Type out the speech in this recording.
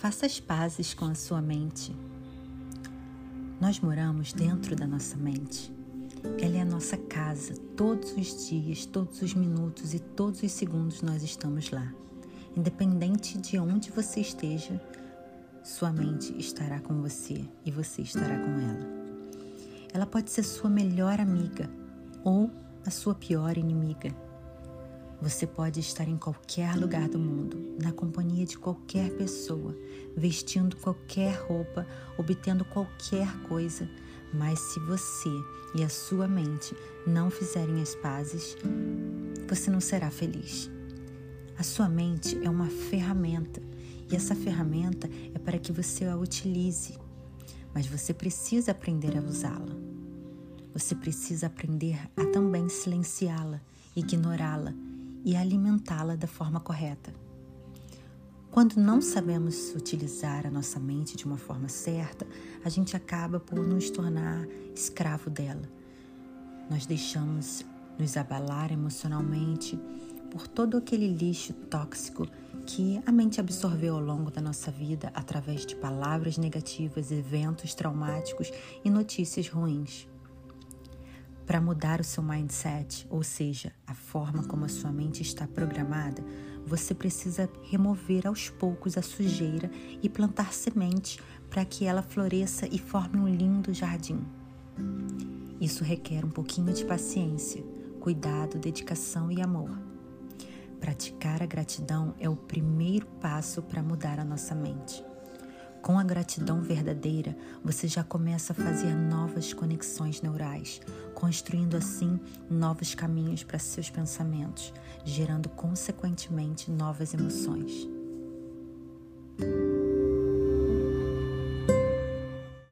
Faça as pazes com a sua mente. Nós moramos dentro da nossa mente. Ela é a nossa casa. Todos os dias, todos os minutos e todos os segundos nós estamos lá. Independente de onde você esteja, sua mente estará com você e você estará com ela. Ela pode ser sua melhor amiga ou a sua pior inimiga. Você pode estar em qualquer lugar do mundo, na companhia de qualquer pessoa, vestindo qualquer roupa, obtendo qualquer coisa, mas se você e a sua mente não fizerem as pazes, você não será feliz. A sua mente é uma ferramenta e essa ferramenta é para que você a utilize, mas você precisa aprender a usá-la. Você precisa aprender a também silenciá-la, ignorá-la e alimentá-la da forma correta. Quando não sabemos utilizar a nossa mente de uma forma certa, a gente acaba por nos tornar escravo dela. Nós deixamos nos abalar emocionalmente por todo aquele lixo tóxico que a mente absorveu ao longo da nossa vida através de palavras negativas, eventos traumáticos e notícias ruins. Para mudar o seu mindset, ou seja, a forma como a sua mente está programada, você precisa remover aos poucos a sujeira e plantar semente para que ela floresça e forme um lindo jardim. Isso requer um pouquinho de paciência, cuidado, dedicação e amor. Praticar a gratidão é o primeiro passo para mudar a nossa mente. Com a gratidão verdadeira, você já começa a fazer novas conexões neurais, construindo assim novos caminhos para seus pensamentos, gerando consequentemente novas emoções.